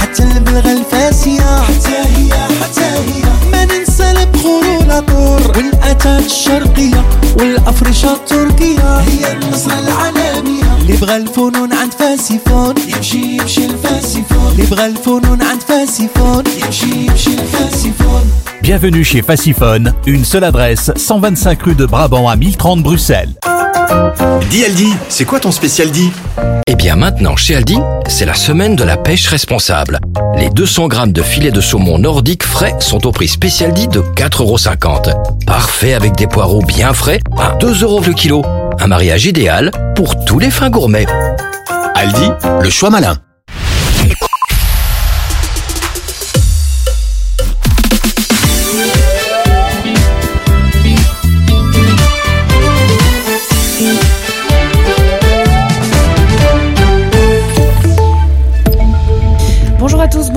حتى البلغة الفاسية حتى هي حتى هي ما ننسى البخور والعطور والأتات الشرقية والأفرشة التركية هي النصرة العالمية اللي بغى الفنون عند فاسيفون يمشي يمشي الفاسيفون اللي بغى الفنون عند فاسيفون يمشي يمشي الفاسيفون Bienvenue chez Fassiphone, une seule adresse, 125 rue de Brabant à 1030 Bruxelles. Dis Aldi, c'est quoi ton spécial dit Eh bien maintenant, chez Aldi, c'est la semaine de la pêche responsable. Les 200 grammes de filet de saumon nordique frais sont au prix spécial dit de 4,50€. Parfait avec des poireaux bien frais à 2 euros le kilo. Un mariage idéal pour tous les fins gourmets. Aldi, le choix malin.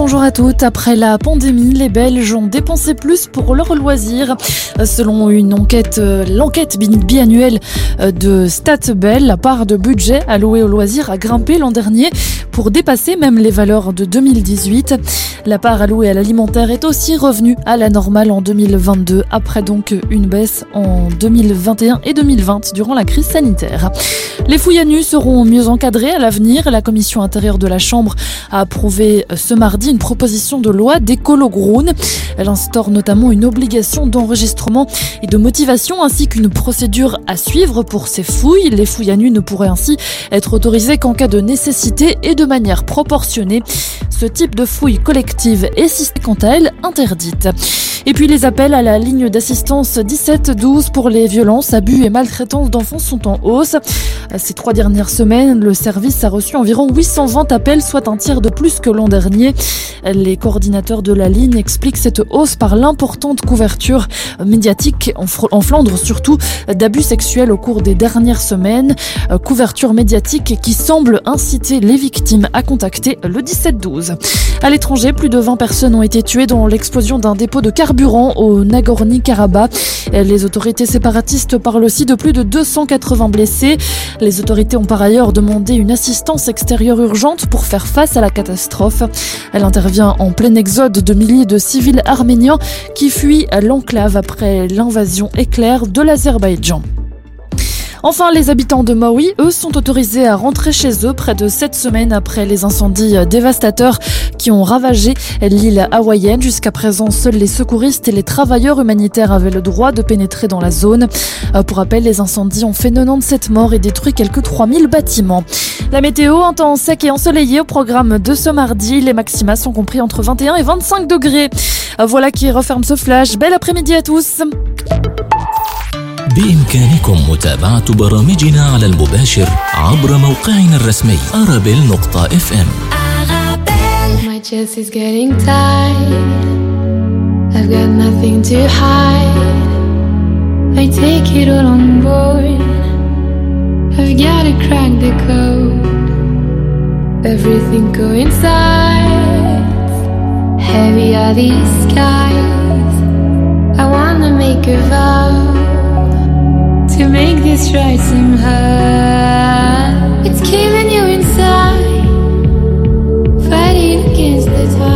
Bonjour à toutes. Après la pandémie, les Belges ont dépensé plus pour leurs loisirs. Euh, Selon une enquête, euh, l'enquête bi- biannuelle euh, de StatBel, la part de budget allouée aux loisirs a grimpé l'an dernier pour dépasser même les valeurs de 2018. La part allouée à l'alimentaire est aussi revenue à la normale en 2022, après donc une baisse en 2021 et 2020 durant la crise sanitaire. Les fouilles à nu seront mieux encadrées à l'avenir. La commission intérieure de la Chambre a approuvé ce mardi une proposition de loi d'écolo Groen. Elle instaure notamment une obligation d'enregistrement et de motivation ainsi qu'une procédure à suivre pour ces fouilles. Les fouilles à nu ne pourraient ainsi être autorisées qu'en cas de nécessité et de manière proportionnée. Ce type de fouille collective est quant à elle interdite. Et puis les appels à la ligne d'assistance 17-12 pour les violences, abus et maltraitances d'enfants sont en hausse. Ces trois dernières semaines, le service a reçu environ 820 appels, soit un tiers de plus que l'an dernier. Les coordinateurs de la ligne expliquent cette hausse par l'importante couverture médiatique, en, Flandre surtout, d'abus sexuels au cours des dernières semaines. Euh, Couverture médiatique qui semble inciter les victimes à contacter le 17-12. À l'étranger, plus de 20 personnes ont été tuées dans l'explosion d'un dépôt de carburant au Nagorno-Karabakh. Les autorités séparatistes parlent aussi de plus de 280 blessés. Les autorités ont par ailleurs demandé une assistance extérieure urgente pour faire face à la catastrophe. Intervient en plein exode de milliers de civils arméniens qui fuient l'enclave après l'invasion éclair de l'Azerbaïdjan. Enfin, les habitants de Maui, eux, sont autorisés à rentrer chez eux près de sept semaines après les incendies dévastateurs qui ont ravagé l'île hawaïenne. Jusqu'à présent, seuls les secouristes et les travailleurs humanitaires avaient le droit de pénétrer dans la zone. Euh, Pour rappel, les incendies ont fait 97 morts et détruit quelques 3000 bâtiments. La météo, un temps sec et ensoleillé au programme de ce mardi. Les maxima sont compris entre 21 et 25 degrés. Euh, Voilà qui referme ce flash. Bel après-midi à tous. بإمكانكم متابعة برامجنا على المباشر عبر موقعنا الرسمي arabel.fm My chest is getting tight. I've got nothing to hide. I take it all on board. I've gotta crack the code. Everything coincides. Heavy are these skies. I wanna make a vow to make this right somehow. It's killing you inside fighting against the tide.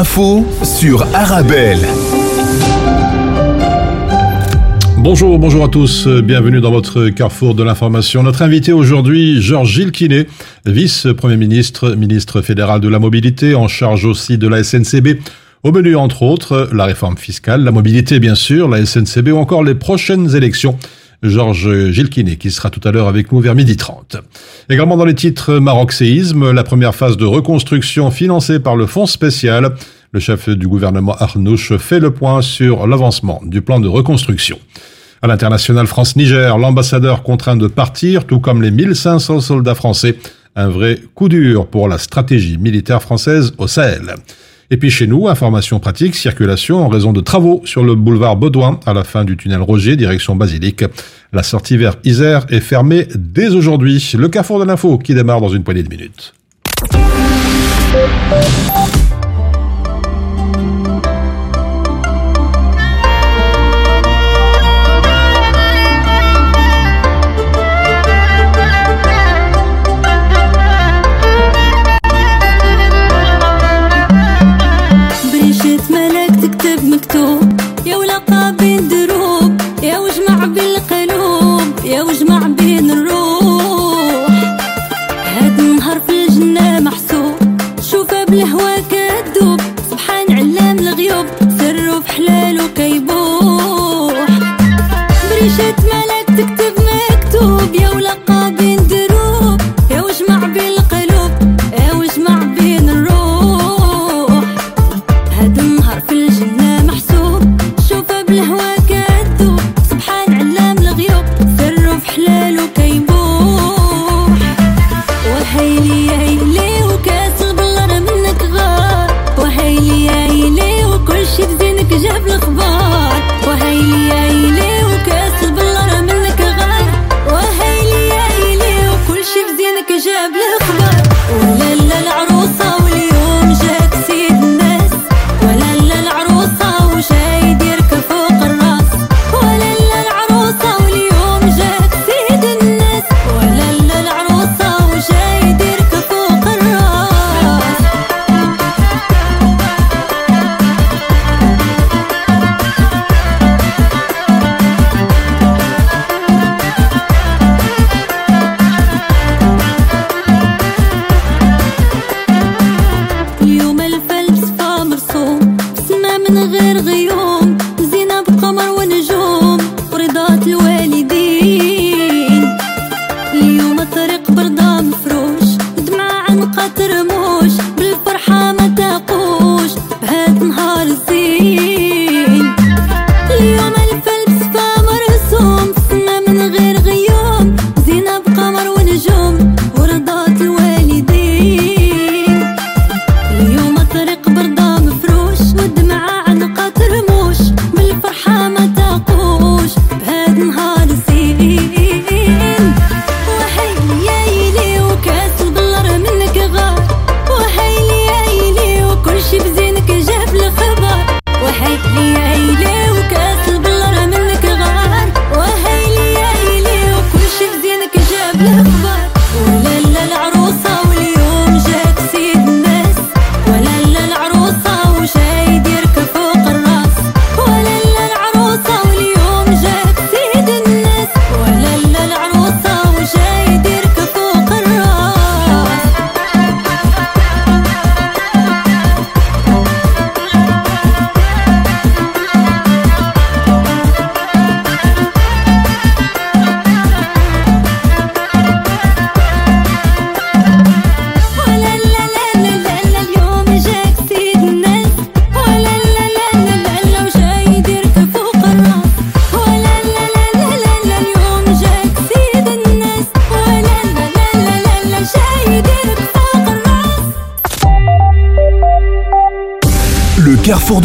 L'info sur Arabelle. Bonjour, bonjour à tous, bienvenue dans votre carrefour de l'information. Notre invité aujourd'hui, Georges Gilles Quinet, vice-premier ministre, ministre fédéral de la mobilité, en charge aussi de la SNCB. Au menu, entre autres, la réforme fiscale, la mobilité, bien sûr, la SNCB ou encore les prochaines élections. Georges Gilles Quinet, qui sera tout à l'heure avec nous vers midi 30. Également dans les titres Maroc séisme, la première phase de reconstruction financée par le fonds spécial. Le chef du gouvernement Arnouch fait le point sur l'avancement du plan de reconstruction. À l'international France-Niger, l'ambassadeur contraint de partir, tout comme les 1500 soldats français. Un vrai coup dur pour la stratégie militaire française au Sahel. Et puis chez nous, information pratique, circulation en raison de travaux sur le boulevard Baudouin à la fin du tunnel Roger, direction Basilique. La sortie vers Isère est fermée dès aujourd'hui. Le carrefour de l'info qui démarre dans une poignée de minutes.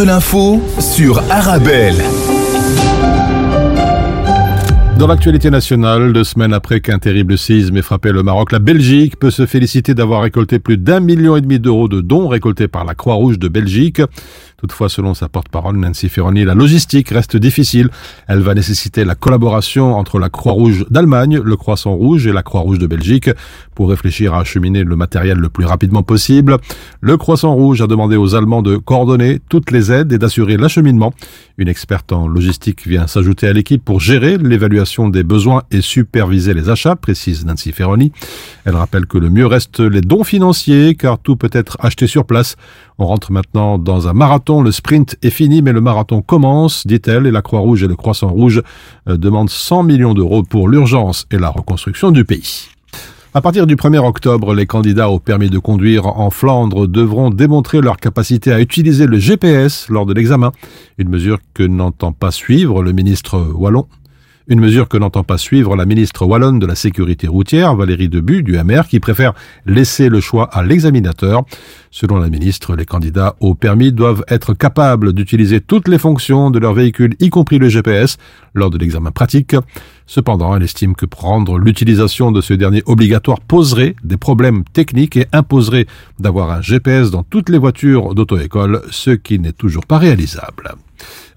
L'info sur Arabelle. Dans l'actualité nationale, deux semaines après qu'un terrible séisme ait frappé le Maroc, la Belgique peut se féliciter d'avoir récolté plus d'un million et demi d'euros de dons récoltés par la Croix-Rouge de Belgique. Toutefois, selon sa porte-parole Nancy Ferroni, la logistique reste difficile. Elle va nécessiter la collaboration entre la Croix-Rouge d'Allemagne, le Croissant Rouge et la Croix-Rouge de Belgique pour réfléchir à acheminer le matériel le plus rapidement possible. Le Croissant Rouge a demandé aux Allemands de coordonner toutes les aides et d'assurer l'acheminement. Une experte en logistique vient s'ajouter à l'équipe pour gérer l'évaluation des besoins et superviser les achats, précise Nancy Ferroni. Elle rappelle que le mieux reste les dons financiers car tout peut être acheté sur place. On rentre maintenant dans un marathon. Le sprint est fini, mais le marathon commence, dit-elle, et la Croix-Rouge et le Croissant Rouge euh, demandent 100 millions d'euros pour l'urgence et la reconstruction du pays. À partir du 1er octobre, les candidats au permis de conduire en Flandre devront démontrer leur capacité à utiliser le GPS lors de l'examen, une mesure que n'entend pas suivre le ministre Wallon. Une mesure que n'entend pas suivre la ministre wallonne de la sécurité routière, Valérie Debu, du MR, qui préfère laisser le choix à l'examinateur. Selon la ministre, les candidats au permis doivent être capables d'utiliser toutes les fonctions de leur véhicule, y compris le GPS, lors de l'examen pratique. Cependant, elle estime que prendre l'utilisation de ce dernier obligatoire poserait des problèmes techniques et imposerait d'avoir un GPS dans toutes les voitures d'auto-école, ce qui n'est toujours pas réalisable.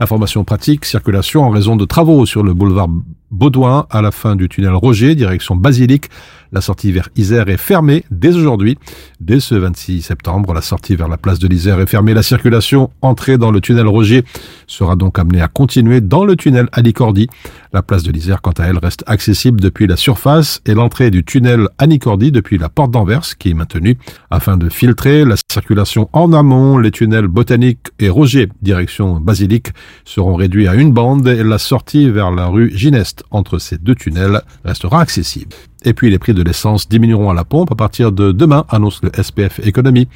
Information pratique, circulation en raison de travaux sur le boulevard Baudouin à la fin du tunnel Roger, direction Basilique. La sortie vers Isère est fermée dès aujourd'hui. Dès ce 26 septembre, la sortie vers la place de l'Isère est fermée. La circulation entrée dans le tunnel Roger sera donc amenée à continuer dans le tunnel Alicordi. La place de l'Isère, quant à elle, reste accessible depuis la surface et l'entrée du tunnel Anicordi depuis la porte d'Anvers, qui est maintenue afin de filtrer la circulation en amont. Les tunnels Botanique et Roger, direction Basilique, seront réduits à une bande et la sortie vers la rue Gineste entre ces deux tunnels restera accessible. Et puis les prix de l'essence diminueront à la pompe à partir de demain, annonce le SPF Économie.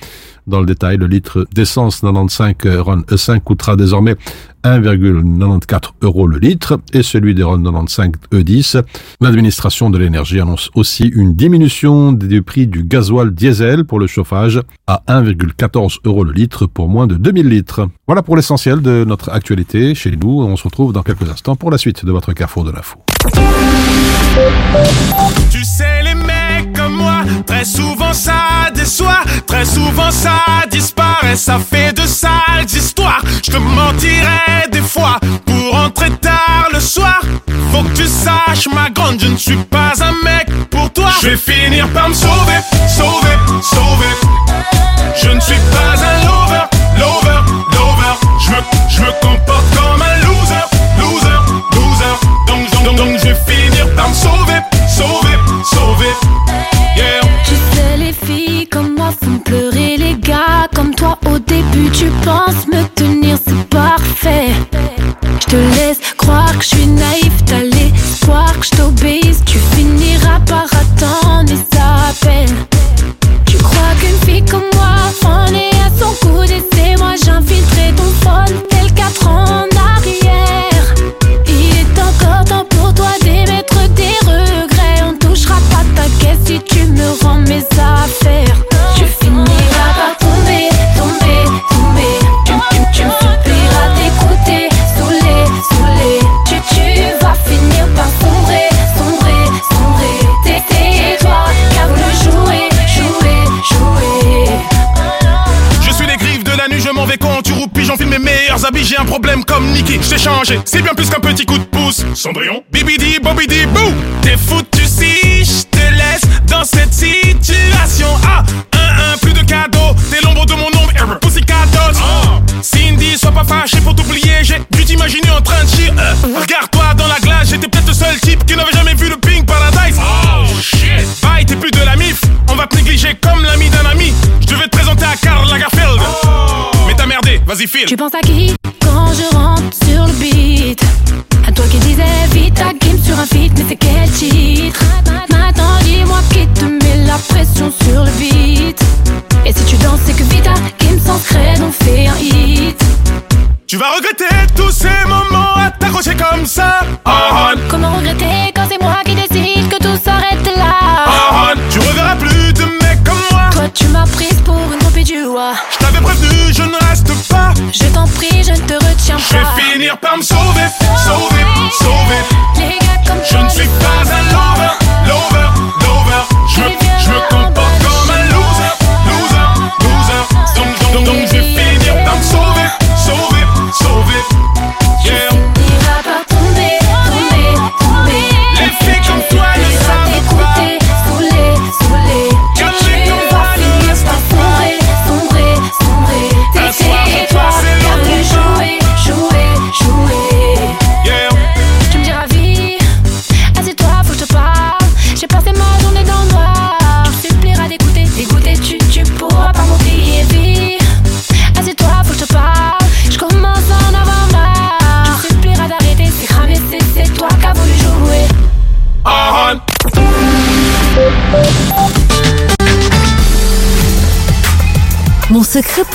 Dans le détail, le litre d'essence 95 RON E5 coûtera désormais 1,94 euros le litre et celui des RON 95 E10. L'administration de l'énergie annonce aussi une diminution du prix du gasoil diesel pour le chauffage à 1,14 euros le litre pour moins de 2000 litres. Voilà pour l'essentiel de notre actualité chez nous. On se retrouve dans quelques instants pour la suite de votre carrefour de l'info. Tu sais, les mecs comme moi, très souvent ça déçoit, très souvent ça disparaît, ça fait de sales histoires. Je te mentirais des fois pour rentrer tard le soir. Faut que tu saches, ma grande, je ne suis pas un mec pour toi. Je vais finir par me sauver, sauver, sauver. Je ne suis pas un lover, lover, lover. Me sauver, sauver, sauver. Yeah. Tu sais, les filles comme moi font pleurer les gars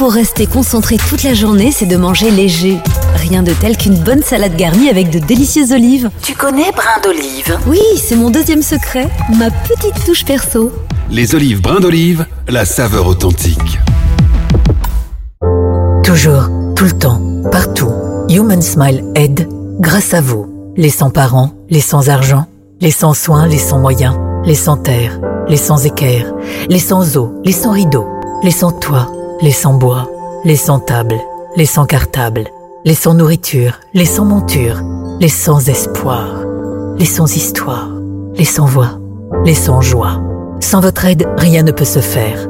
pour rester concentré toute la journée, c'est de manger léger. Rien de tel qu'une bonne salade garnie avec de délicieuses olives. Tu connais brin d'olive Oui, c'est mon deuxième secret, ma petite touche perso. Les olives brin d'olive, la saveur authentique. Toujours, tout le temps, partout. Human Smile aide grâce à vous. Les sans-parents, les sans-argent, les sans-soins, les sans-moyens, les sans-terre, les sans-équerre, les sans-eau, les sans-rideaux, les sans-toit, les sans-bois, les sans-table, les sans-cartable, les sans-nourriture, les sans-monture, les sans-espoir, les sans-histoire, les sans-voix, les sans-joie. Sans votre aide, rien ne peut se faire.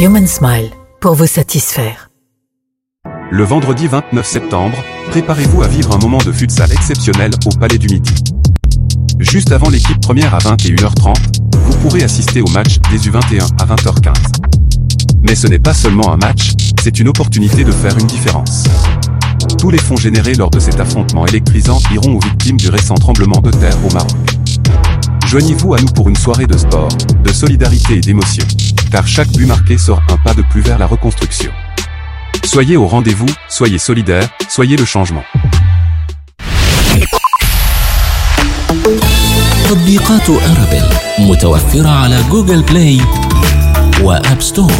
Human Smile, pour vous satisfaire. Le vendredi 29 septembre, préparez-vous à vivre un moment de futsal exceptionnel au Palais du Midi. Juste avant l'équipe première à 21h30, vous pourrez assister au match des U21 à 20h15. Mais ce n'est pas seulement un match, c'est une opportunité de faire une différence. Tous les fonds générés lors de cet affrontement électrisant iront aux victimes du récent tremblement de terre au Maroc. Joignez-vous à nous pour une soirée de sport, de solidarité et d'émotion. Car chaque but marqué sort un pas de plus vers la reconstruction. Soyez au rendez-vous, soyez solidaires, soyez le changement. تطبيقات أرابيل متوفرة على جوجل بلاي وآب ستور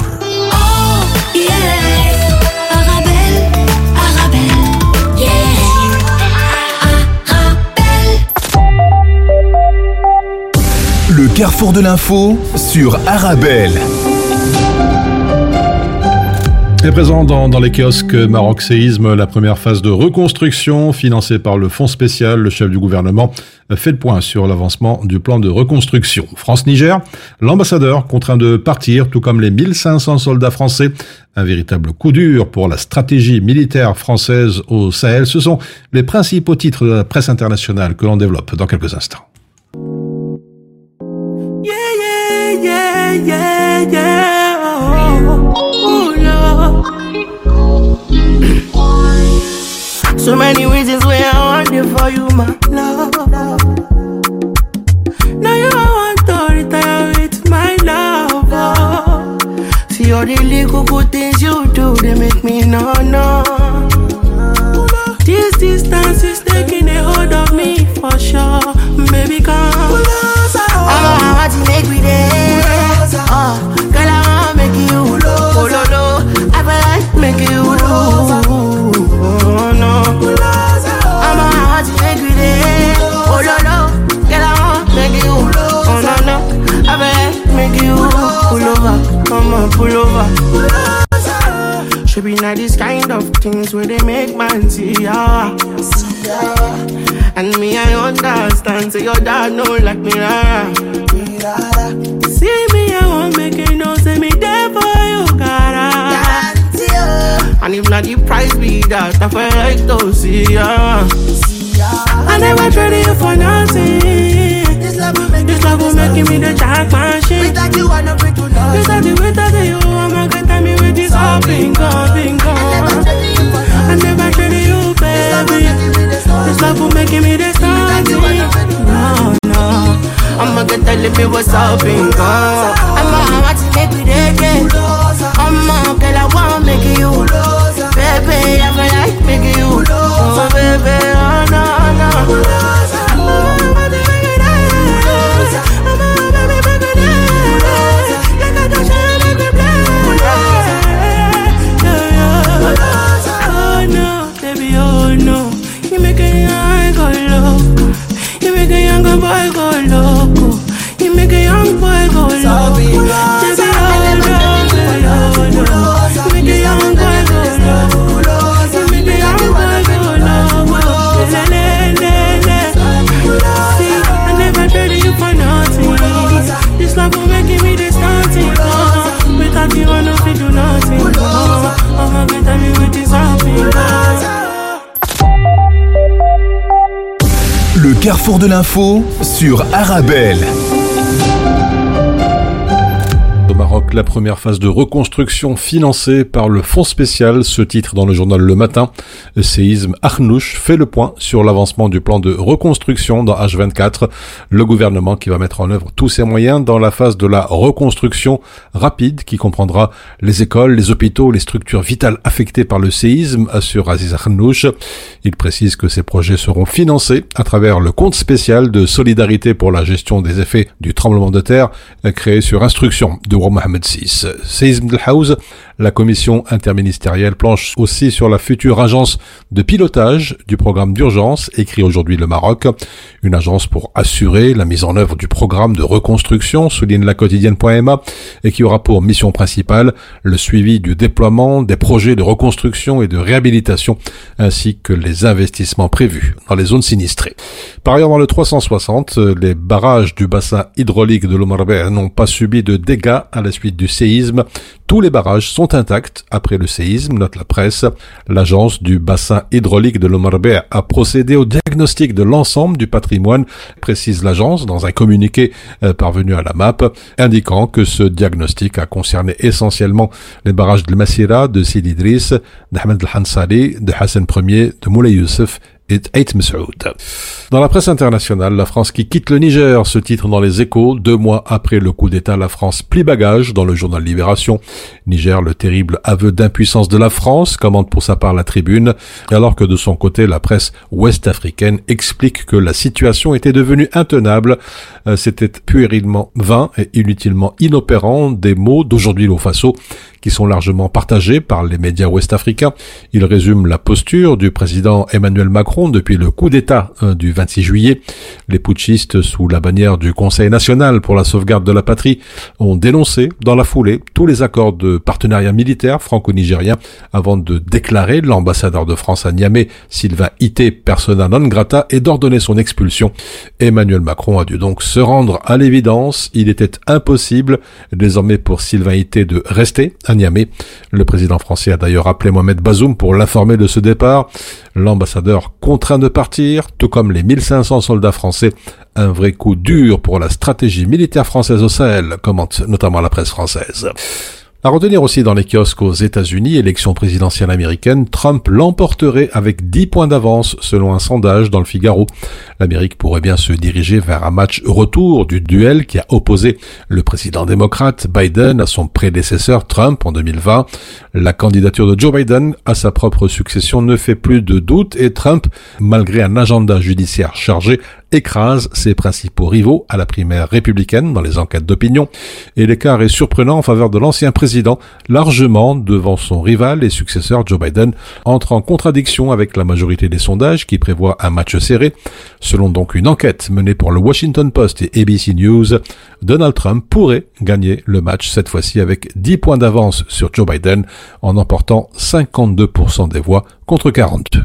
Le carrefour de l'info sur Arabelle. Présent dans, les kiosques Maroc Séisme, la première phase de reconstruction financée par le Fonds spécial. Le chef du gouvernement fait le point sur l'avancement du plan de reconstruction. France-Niger, l'ambassadeur contraint de partir, tout comme les 1500 soldats français. Un véritable coup dur pour la stratégie militaire française au Sahel. Ce sont les principaux titres de la presse internationale que l'on développe dans quelques instants. yeah, yeah, So many reasons why I want it for you, my love. Now you want to retire with my love. Oh. See all the little good things you do, they make me no no. This distance is taking a hold of me for sure, baby. Come. I'm a to make me there. Make you oh, no. I'm a make me there. Oh, no, no. Girl, I wanna make you oh, no, no. I like make you pull over. Come on, pull over. Should be not this kind of things where they make man see ya. And me, I understand, say your dad know like me, rara. And if not the price be that, I feel like to see ya. I never traded you for nothing. This love will make, this love will make me the jack machine. Without you, I know free to love. Without you, without you, I'm a good time with this all bingo, bingo. I never traded you, baby. This love will make me the starting. No, no. I'ma get telling me what's up, bingo. I'ma have to make me the day make you Bulldozer. Baby, I like making you Bulldozer. Oh, baby, oh no, no Bulldozer. Boy go loco, you make a young boy go loco. Le carrefour de l'info sur Arabelle. La première phase de reconstruction financée par le Fonds spécial, ce titre dans le journal Le Matin. Séisme Arnouch fait le point sur l'avancement du plan de reconstruction dans H24. Le gouvernement qui va mettre en œuvre tous ses moyens dans la phase de la reconstruction rapide qui comprendra les écoles, les hôpitaux, les structures vitales affectées par le séisme, assure Aziz Arnouch. Il précise que ces projets seront financés à travers le compte spécial de solidarité pour la gestion des effets du tremblement de terre créé sur instruction de roi Mohamed VI. Del House, la commission interministérielle planche aussi sur la future agence de pilotage du programme d'urgence, écrit aujourd'hui le Maroc. Une agence pour assurer la mise en œuvre du programme de reconstruction, souligne la quotidienne.ma, et qui aura pour mission principale le suivi du déploiement des projets de reconstruction et de réhabilitation, ainsi que les investissements prévus dans les zones sinistrées. Par ailleurs, dans le 360, les barrages du bassin hydraulique de l'Omarber n'ont pas subi de dégâts à la suite du séisme. Tous les barrages sont intacts après le séisme, note la presse. L'agence du bassin hydraulique de l'Omarber a procédé au diagnostic de l'ensemble du patrimoine, précise l'agence dans un communiqué euh, parvenu à la MAP, indiquant que ce diagnostic a concerné essentiellement les barrages de Massira, de Sidi Idriss, d'Ahmed Al-Hansari, de Hassan Ier, de Moulay Youssef Dans la presse internationale, la France qui quitte le Niger, ce titre dans les échos, deux mois après le coup d'État, la France plie bagage dans le journal Libération. Niger, le terrible aveu d'impuissance de la France, commente pour sa part la tribune, alors que de son côté, la presse ouest-africaine explique que la situation était devenue intenable. Euh, c'était puérilement vain et inutilement inopérant des mots d'aujourd'hui l'eau Faso qui sont largement partagés par les médias ouest-africains. Il résume la posture du président Emmanuel Macron depuis le coup d'État euh, du 26 juillet. Les putschistes, sous la bannière du Conseil national pour la sauvegarde de la patrie, ont dénoncé dans la foulée tous les accords de partenariat militaire franco-nigérien avant de déclarer l'ambassadeur de France à Niamey, Sylvain Ité, persona non grata, et d'ordonner son expulsion. Emmanuel Macron a dû donc se rendre à l'évidence. Il était impossible désormais pour Sylvain Ité de rester à Niamey. Le président français a d'ailleurs appelé Mohamed Bazoum pour l'informer de ce départ. L'ambassadeur contraint de partir, tout comme les 1500 soldats français. Un vrai coup dur pour la stratégie militaire française au Sahel, commente notamment la presse française. À retenir aussi dans les kiosques aux États-Unis, élection présidentielle américaine, Trump l'emporterait avec 10 points d'avance selon un sondage dans le Figaro. L'Amérique pourrait bien se diriger vers un match retour du duel qui a opposé le président démocrate Biden à son prédécesseur Trump en 2020. La candidature de Joe Biden à sa propre succession ne fait plus de doute et Trump, malgré un agenda judiciaire chargé, écrase ses principaux rivaux à la primaire républicaine dans les enquêtes d'opinion, et l'écart est surprenant en faveur de l'ancien président, largement devant son rival et successeur Joe Biden, entre en contradiction avec la majorité des sondages qui prévoient un match serré. Selon donc une enquête menée pour le Washington Post et ABC News, Donald Trump pourrait gagner le match cette fois-ci avec 10 points d'avance sur Joe Biden en emportant 52% des voix contre 42.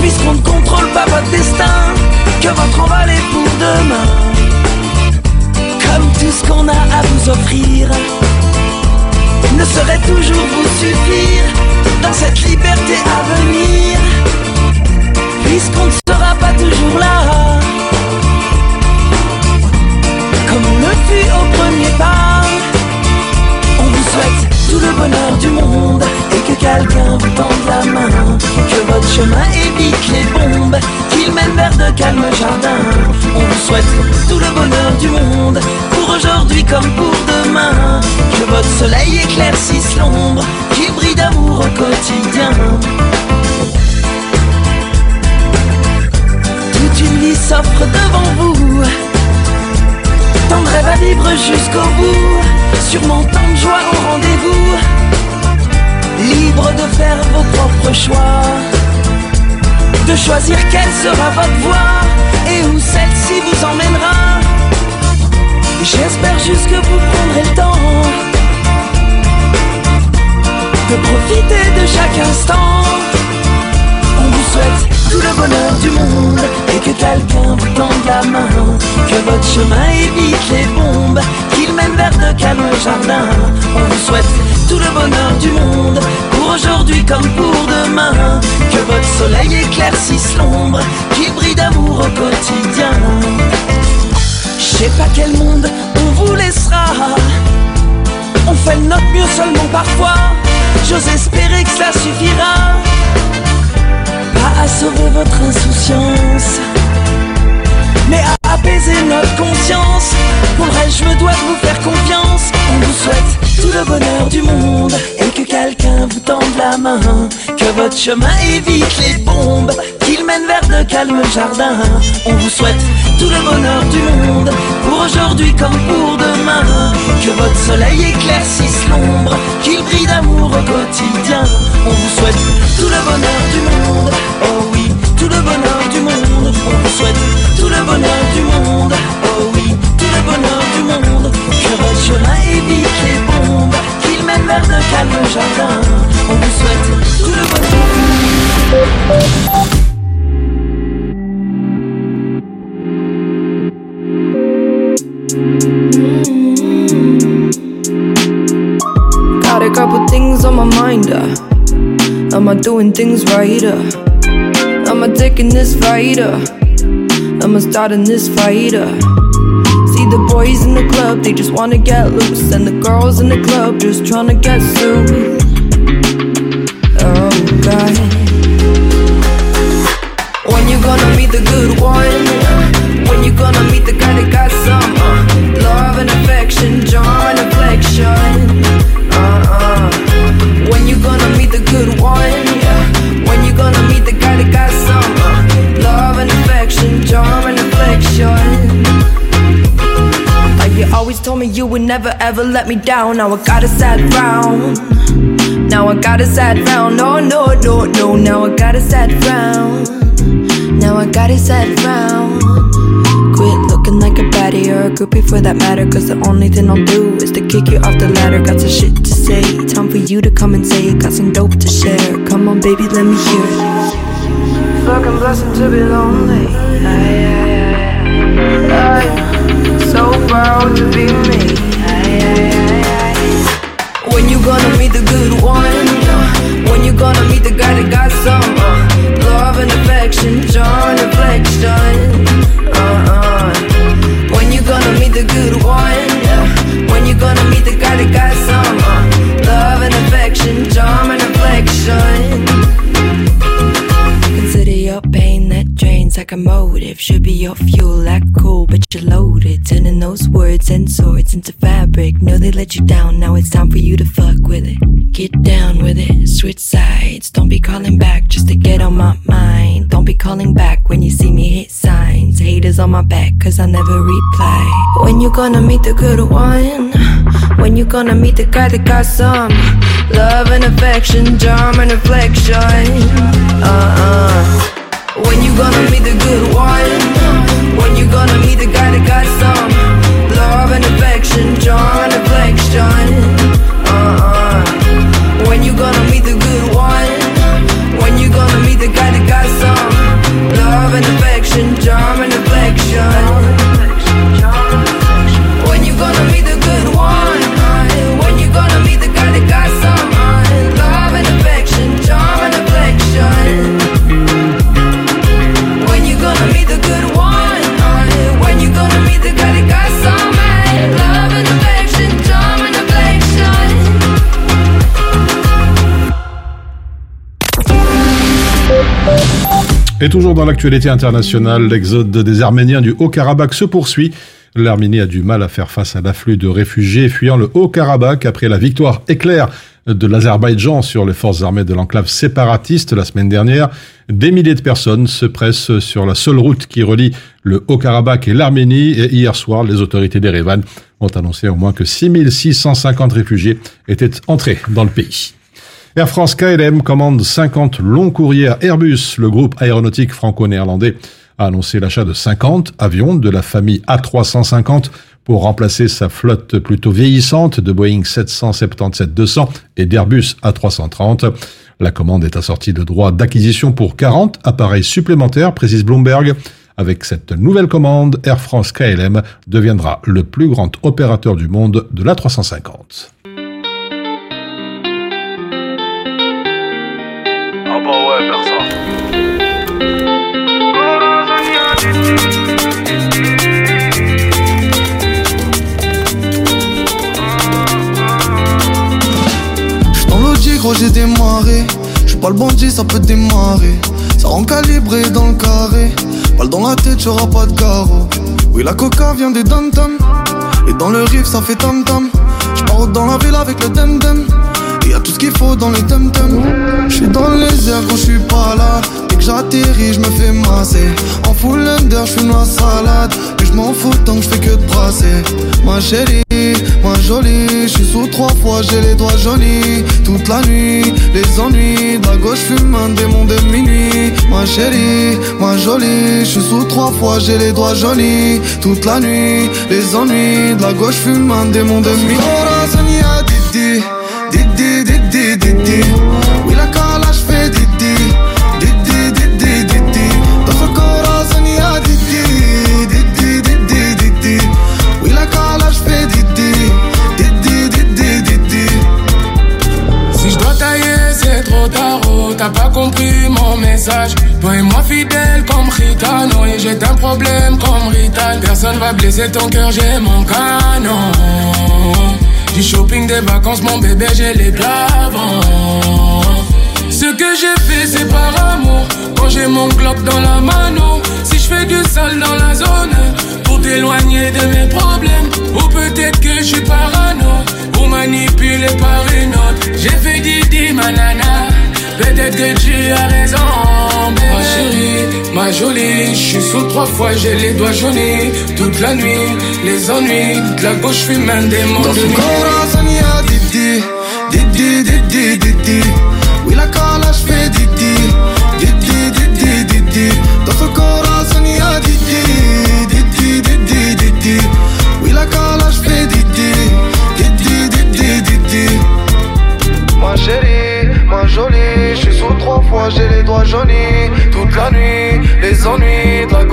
puisqu'on ne contrôle pas votre destin que votre envol est pour demain. Comme tout ce qu'on a à vous offrir ne saurait toujours vous suffire dans cette liberté à venir, puisqu'on ne sera pas toujours là. Comme on le fut au premier pas, on vous souhaite tout le bonheur du monde et que quelqu'un vous tende la main, que votre chemin évite les bombes il mène vers de calmes jardins. On souhaite tout le bonheur du monde, pour aujourd'hui comme pour demain. Que votre soleil éclaircisse l'ombre, qu'il brille d'amour au quotidien. Toute une vie s'offre devant vous. Tant de rêves à vivre jusqu'au bout, surmontant de joie au rendez-vous. Libre de faire vos propres choix de choisir quelle sera votre voie et où celle-ci vous emmènera. J'espère juste que vous prendrez le temps de profiter de chaque instant. On vous souhaite tout le bonheur du monde et que quelqu'un vous tende la main. Que votre chemin évite les bombes, qu'il mène vers de calmes jardins. On vous souhaite tout le bonheur du monde pour aujourd'hui comme pour demain. Que votre soleil éclaircisse l'ombre, qu'il brille d'amour au quotidien. Je sais pas quel monde on vous laissera. On fait de notre mieux seulement parfois. J'ose espérer que ça suffira à sauver votre insouciance, mais à apaiser notre conscience. Pour le reste, je me dois de vous faire confiance. On vous souhaite tout le bonheur du monde et que quelqu'un vous tende la main. Votre chemin évite les bombes, qu'il mène vers de calmes jardins. On vous souhaite tout le bonheur du monde pour aujourd'hui comme pour demain. Que votre soleil éclaircisse l'ombre, qu'il brille d'amour au quotidien. On vous souhaite tout le bonheur du monde. Oh oui, tout le bonheur du monde. On vous souhaite tout le bonheur du monde. Oh oui, tout le bonheur du monde. Que votre chemin évite les bombes, vers de calmes jardins. On vous souhaite tout le bonheur. Got a couple things on my mind. Uh. Am I doing things right? Uh? Am I taking this fight? Uh? Am I starting this fight? Uh? The boys in the club, they just wanna get loose, and the girls in the club just tryna get sued. Oh God. When you gonna meet the good one? When you gonna meet the guy that got me you would never ever let me down. Now I got a sad frown. Now I got a sad frown. No, no, no, no. Now I got a sad frown. Now I got a sad frown. Quit looking like a baddie or a groupie for that matter. Cause the only thing I'll do is to kick you off the ladder. Got some shit to say. Time for you to come and say it. Got some dope to share. Come on, baby, let me hear it. Fucking blessing to be lonely. Aye. So proud to be me. When you gonna meet the good one? When you gonna meet the guy that got some uh, love and affection, charm and affection? Uh-uh. When you gonna meet the good one? When you gonna meet the guy that got some uh, love and affection, charm and affection? That like a motive. Should be your fuel, like cool, but you're loaded. Turning those words and swords into fabric. Know they let you down, now it's time for you to fuck with it. Get down with it, switch sides. Don't be calling back just to get on my mind. Don't be calling back when you see me hit signs. Haters on my back, cause I never reply. When you gonna meet the good one? When you gonna meet the guy that got some love and affection, charm and reflection? Uh-uh. When you gonna meet the good one? When you gonna meet the guy that got some love and affection, and affection? Uh-uh. When you gonna meet the good one? When you gonna meet the guy that got Et toujours dans l'actualité internationale, l'exode des Arméniens du Haut-Karabakh se poursuit. L'Arménie a du mal à faire face à l'afflux de réfugiés fuyant le Haut-Karabakh après la victoire éclair de l'Azerbaïdjan sur les forces armées de l'enclave séparatiste la semaine dernière. Des milliers de personnes se pressent sur la seule route qui relie le Haut-Karabakh et l'Arménie et hier soir, les autorités d'Erevan ont annoncé au moins que 6650 réfugiés étaient entrés dans le pays. Air France KLM commande 50 longs courriers Airbus. Le groupe aéronautique franco-néerlandais a annoncé l'achat de 50 avions de la famille A350 pour remplacer sa flotte plutôt vieillissante de Boeing 777-200 et d'Airbus A330. La commande est assortie de droits d'acquisition pour 40 appareils supplémentaires, précise Bloomberg. Avec cette nouvelle commande, Air France KLM deviendra le plus grand opérateur du monde de l'A350. J'ai démarré. J'suis pas le bandit, ça peut démarrer. Ça rend calibré dans le carré. Balle dans la tête, y'aura pas de carreau. Oui, la coca vient des dom Et dans le riff, ça fait tam tam. J'pars dans la ville avec le dem dem. Et y'a tout ce qu'il faut dans les dem. J'suis dans les airs quand j'suis pas là. Dès que j'atterris, j'me fais masser. En full under, j'fume la salade. J'm'en fous tant que j'fais que de brasser. Ma chérie, ma jolie. J'suis sous trois fois, j'ai les doigts jolis. Toute la nuit, les ennuis. De la gauche, fume un démon de minuit. Ma chérie, ma jolie. J'suis sous trois fois, j'ai les doigts jolis. Toute la nuit, les ennuis. De la gauche, fume un démon de minuit. T'as pas compris mon message. Toi et moi fidèles comme Ritano. Et j'ai un problème comme Rital. Personne va blesser ton cœur, j'ai mon canon. Du shopping, des vacances, mon bébé, j'ai les avant. Ce que j'ai fait, c'est par amour. Quand j'ai mon Glock dans la mano. Si je fais du sale dans la zone. Pour t'éloigner de mes problèmes. Ou peut-être que je suis parano. Ou manipulé par une autre. J'ai fait Didi, ma nana. Peut-être que tu as raison, bébé. Ma chérie, ma jolie. Je suis sous trois fois, j'ai les doigts jaunis. Toute la nuit, les ennuis. De la gauche, je fume un démon de nuit.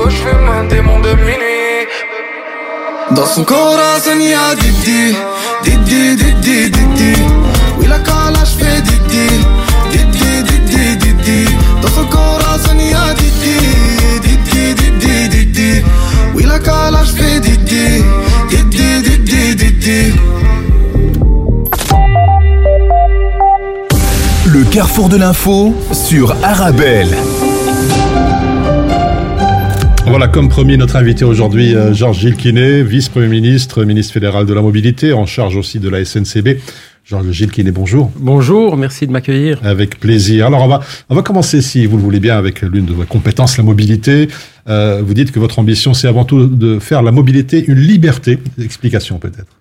Gauche fume un démon de minuit. Dans son corazon Didi, Didi, Didi, Didi. Oui, la Didi, Didi, Didi, Didi. Dans son corazon y'a Didi, Didi, Didi, Didi. Oui, la cala, j'fais Didi, Didi, Didi, Didi. Le carrefour de l'info sur Arabelle. Voilà, comme promis, notre invité aujourd'hui, euh, Georges Gilles Quinet, vice-premier ministre, ministre fédéral de la mobilité, en charge aussi de la SNCB. Georges Gilles Quinet, bonjour. Bonjour, merci de m'accueillir. Avec plaisir. Alors, on va, on va commencer, si vous le voulez bien, avec l'une de vos compétences, la mobilité. Euh, vous dites que votre ambition, c'est avant tout de faire la mobilité une liberté. Explication peut-être.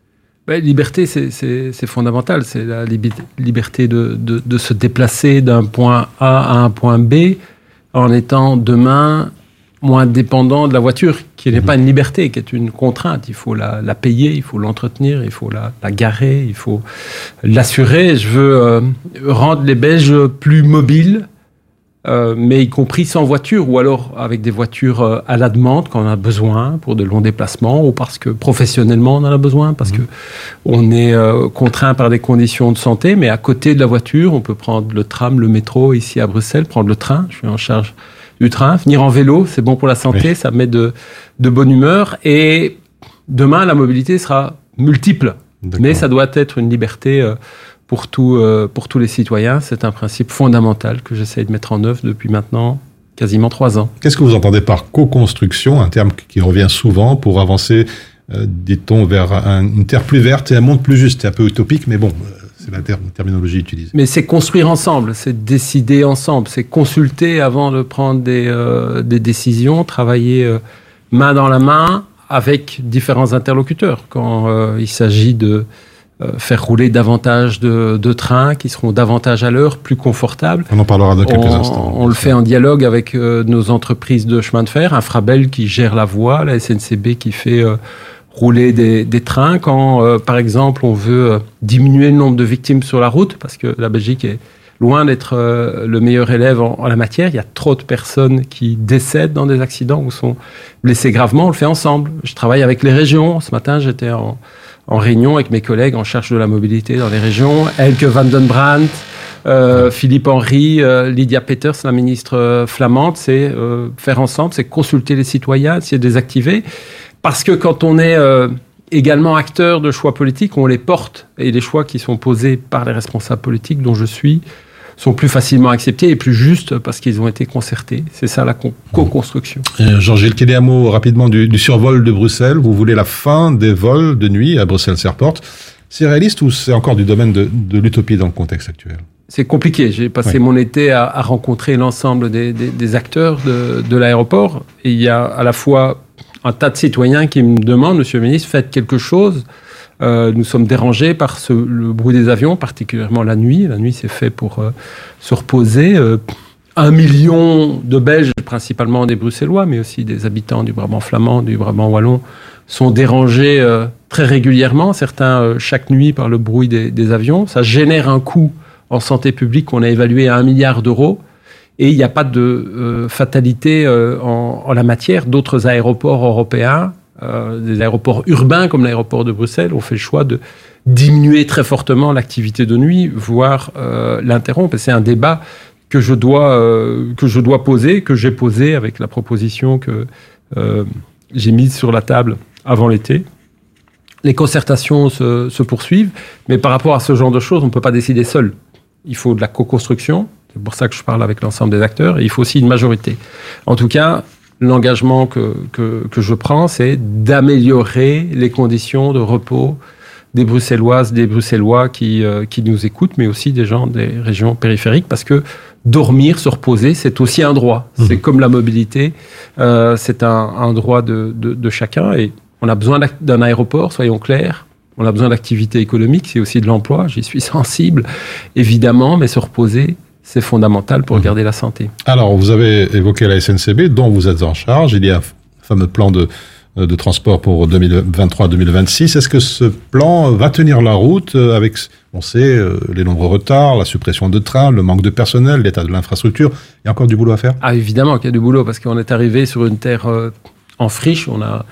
Ben, liberté, c'est- fondamental. C'est la liberté de, de- de se déplacer d'un point A à un point B en étant demain moins dépendant de la voiture, qui n'est pas une liberté, qui est une contrainte. Il faut la, la payer, il faut l'entretenir, il faut la, la garer, il faut l'assurer. Je veux euh, rendre les Belges plus mobiles, euh, mais y compris sans voiture, ou alors avec des voitures euh, à la demande quand on a besoin pour de longs déplacements, ou parce que professionnellement on en a besoin, parce que on est euh, contraint par des conditions de santé, mais à côté de la voiture, on peut prendre le tram, le métro ici à Bruxelles, prendre le train, je suis en charge du train, venir en vélo, c'est bon pour la santé, ça met de, de bonne humeur, et demain la mobilité sera multiple, mais ça doit être une liberté euh, pour, tout, euh, pour tous les citoyens. C'est un principe fondamental que j'essaie de mettre en œuvre depuis maintenant quasiment trois ans. Qu'est-ce que vous entendez par co-construction, un terme qui revient souvent pour avancer, euh, dit-on, vers un- une terre plus verte et un monde plus juste? C'est un peu utopique, mais bon, c'est la ter- terminologie utilisée. Mais c'est construire ensemble, c'est décider ensemble, c'est consulter avant de prendre des, euh, des décisions, travailler euh, main dans la main avec différents interlocuteurs. Quand euh, il s'agit de faire rouler davantage de, de, trains qui seront davantage à l'heure, plus confortables. On en parlera dans quelques on, instants. On le fait en dialogue avec nos entreprises de chemin de fer, Infrabel qui gère la voie, la SNCB qui fait rouler des, des, trains. Quand, euh, par exemple, on veut diminuer le nombre de victimes sur la route, parce que la Belgique est loin d'être le meilleur élève en, en, la matière, il y a trop de personnes qui décèdent dans des accidents ou sont blessées gravement, on le fait ensemble. Je travaille avec les régions. Ce matin, j'étais en en réunion avec mes collègues en charge de la mobilité dans les régions, Elke van den Brandt, euh, Philippe Henry, euh, Lydia Peters, la ministre euh, flamande, c'est euh, faire ensemble, c'est consulter les citoyens, essayer de les activer. Parce que quand on est euh, également acteur de choix politiques, on les porte. Et les choix qui sont posés par les responsables politiques, dont je suis, sont plus facilement acceptés et plus justes parce qu'ils ont été concertés. C'est ça la co-construction. Euh, Jean-Gilles, quel est un mot rapidement du, du, survol de Bruxelles Vous voulez la fin des vols de nuit à Bruxelles Airport C'est réaliste ou c'est encore du domaine de, de l'utopie dans le contexte actuel? C'est compliqué. J'ai passé mon été à, à rencontrer l'ensemble des, des, des, acteurs de, de l'aéroport. Et il y a à la fois un tas de citoyens qui me demandent, Monsieur le ministre, faites quelque chose. Euh, nous sommes dérangés par ce, le bruit des avions, particulièrement la nuit. La nuit, c'est fait pour euh, se reposer. Euh, un million de Belges, principalement des Bruxellois, mais aussi des habitants du Brabant flamand, du Brabant wallon, sont dérangés euh, très régulièrement, certains chaque nuit par le bruit des, des, avions. Ça génère un coût en santé publique qu'on a évalué à un milliard d'euros. Et il n'y a pas de euh, fatalité en, en, la matière. D'autres aéroports européens euh, des aéroports urbains comme l'aéroport de Bruxelles ont fait le choix de diminuer très fortement l'activité de nuit, voire euh, l'interrompre. C'est un débat que je dois euh, que je dois poser, que j'ai posé avec la proposition que euh, j'ai mise sur la table avant l'été. Les concertations se, poursuivent, mais par rapport à ce genre de choses, on ne peut pas décider seul. Il faut de la co-construction. C'est pour ça que je parle avec l'ensemble des acteurs. Et il faut aussi une majorité. En tout cas, l'engagement que, que, que, je prends, c'est d'améliorer les conditions de repos des Bruxelloises, des Bruxellois qui, euh, qui nous écoutent, mais aussi des gens des régions périphériques, parce que dormir, se reposer, c'est aussi un droit. Mmh. C'est comme la mobilité, euh, c'est un, un, droit de, de, de, chacun, et on a besoin d'un aéroport, soyons clairs. On a besoin d'activité économique, c'est aussi de l'emploi, j'y suis sensible, évidemment, mais se reposer, c'est fondamental pour mmh. garder la santé. Alors, vous avez évoqué la SNCB, dont vous êtes en charge. Il y a un fameux plan de, de transport pour 2023-2026. Est-ce que ce plan va tenir la route avec, on sait, les nombreux retards, la suppression de trains, le manque de personnel, l'état de l'infrastructure? Il y a encore du boulot à faire? Ah, évidemment qu'il y a du boulot, parce qu'on est arrivé sur une terre en friche. On a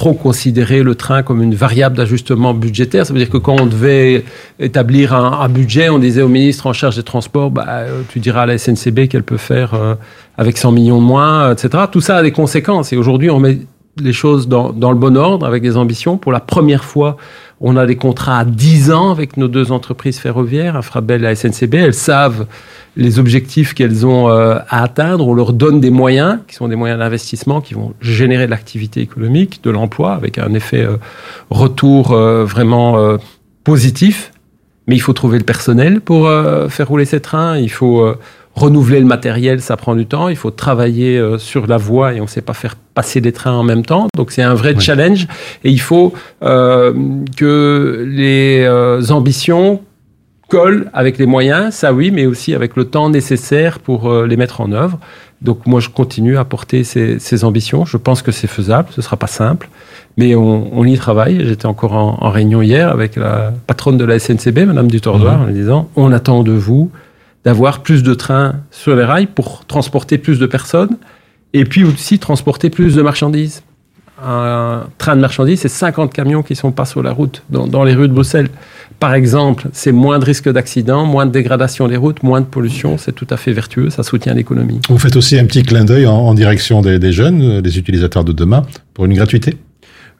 trop considéré le train comme une variable d'ajustement budgétaire. Ça veut dire que quand on devait établir un, budget, on disait au ministre en charge des transports, bah, tu diras à la SNCB qu'elle peut faire euh, avec 100 millions de moins, etc. Tout ça a des conséquences. Et aujourd'hui, on met les choses dans, dans, le bon ordre, avec des ambitions. Pour la première fois, on a des contrats à 10 ans avec nos deux entreprises ferroviaires, Infrabel et SNCB. Elles savent les objectifs qu'elles ont euh, à atteindre. On leur donne des moyens, qui sont des moyens d'investissement, qui vont générer de l'activité économique, de l'emploi, avec un effet euh, retour euh, vraiment positif. Mais il faut trouver le personnel pour faire rouler ces trains. Il faut renouveler le matériel, ça prend du temps. Il faut travailler euh, sur la voie et on ne sait pas faire passer des trains en même temps. Donc c'est un vrai oui. challenge et il faut euh, que les euh, ambitions collent avec les moyens, ça oui, mais aussi avec le temps nécessaire pour les mettre en œuvre. Donc moi je continue à porter ces, ces ambitions. Je pense que c'est faisable, ce ne sera pas simple. Mais on, on y travaille. J'étais encore en, en, réunion hier avec la patronne de la SNCB, Madame Dutordoir, mmh. en lui disant on attend de vous d'avoir plus de trains sur les rails pour transporter plus de personnes et puis aussi transporter plus de marchandises. Un train de marchandises, c'est 50 camions qui sont pas sur la route, dans, dans les rues de Bruxelles. Par exemple, c'est moins de risques d'accident, moins de dégradation des routes, moins de pollution, c'est tout à fait vertueux, ça soutient l'économie. Vous faites aussi un petit clin d'œil en, en, direction des, des, jeunes, des utilisateurs de demain, pour une gratuité?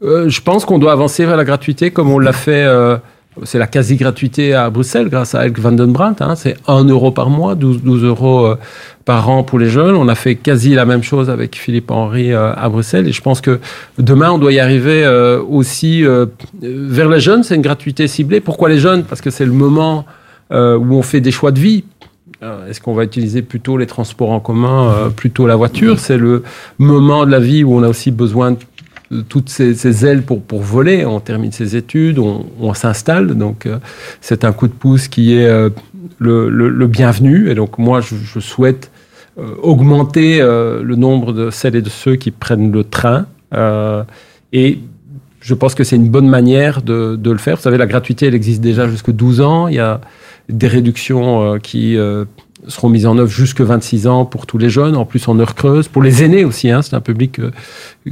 Euh, Je pense qu'on doit avancer vers la gratuité comme on l'a fait... Euh, c'est la quasi-gratuité à Bruxelles grâce à Elk van den Brandt. Hein, c'est 1 euro par mois, 12, 12 euros euh, par an pour les jeunes. On a fait quasi la même chose avec Philippe Henry euh, à Bruxelles. Et je pense que demain, on doit y arriver euh, aussi vers les jeunes. C'est une gratuité ciblée. Pourquoi les jeunes? Parce que c'est le moment où on fait des choix de vie. Est-ce qu'on va utiliser plutôt les transports en commun, plutôt la voiture? C'est le moment de la vie où on a aussi besoin de toutes ces, ailes pour, pour voler. On termine ses études, on, on s'installe. Donc, euh, c'est un coup de pouce qui est euh, le, le- le bienvenu. Et donc, moi, je, je souhaite euh, augmenter euh, le nombre de celles et de ceux qui prennent le train. Euh, et je pense que c'est une bonne manière de, de le faire. Vous savez, la gratuité, elle existe déjà jusqu'à 12 ans. Il y a des réductions euh, qui seront mises en œuvre jusque 26 ans pour tous les jeunes, en plus en heure creuse. Pour les aînés aussi, hein, c'est un public que,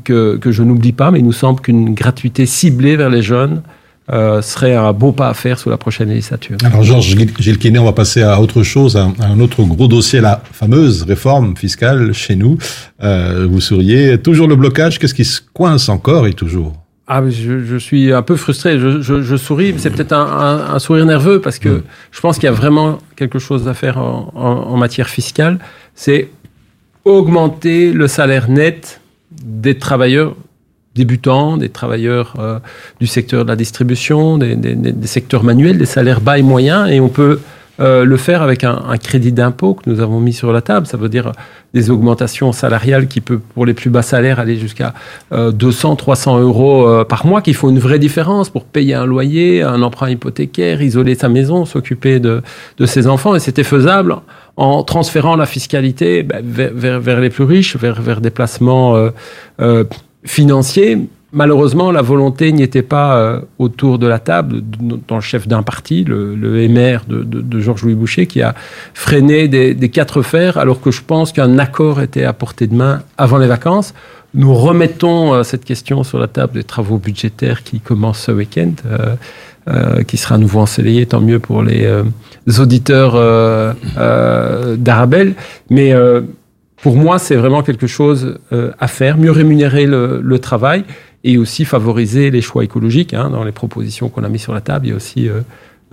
que, que je n'oublie pas, mais il nous semble qu'une gratuité ciblée vers les jeunes euh, serait un beau pas à faire sous la prochaine législature. Alors Georges Gil- Gilles Quinet, on va passer à autre chose, à à un autre gros dossier, la fameuse réforme fiscale chez nous. Euh, vous souriez, toujours le blocage, qu'est-ce qui se coince encore et toujours? Ah, je, je suis un peu frustré. Je, je- je souris, mais c'est peut-être un, un- un sourire nerveux parce que je pense qu'il y a vraiment quelque chose à faire en, en- en matière fiscale. C'est augmenter le salaire net des travailleurs débutants, des travailleurs euh, du secteur de la distribution, des, des- des- des secteurs manuels, des salaires bas et moyens, et on peut euh, le faire avec un, crédit d'impôt que nous avons mis sur la table. Ça veut dire des augmentations salariales qui peuvent, pour les plus bas salaires, aller jusqu'à euh, 200, 300 euros euh, par mois, qui font une vraie différence pour payer un loyer, un emprunt hypothécaire, isoler sa maison, s'occuper de, de ses enfants. Et c'était faisable en transférant la fiscalité ben, vers, vers- vers les plus riches, vers, vers des placements euh, financiers. Malheureusement, la volonté n'y était pas euh, autour de la table, dans le chef d'un parti, le, le MR de, de- de Georges-Louis Boucher, qui a freiné des, des quatre fers, alors que je pense qu'un accord était à portée de main avant les vacances. Nous remettons euh, cette question sur la table des travaux budgétaires qui commencent ce week-end, euh, euh, qui sera à nouveau ensoleillé, tant mieux pour les euh, auditeurs euh, d'Arabelle. Mais pour moi, c'est vraiment quelque chose à faire, mieux rémunérer le, le travail et aussi favoriser les choix écologiques. hein, dans les propositions qu'on a mis sur la table, il y a aussi euh,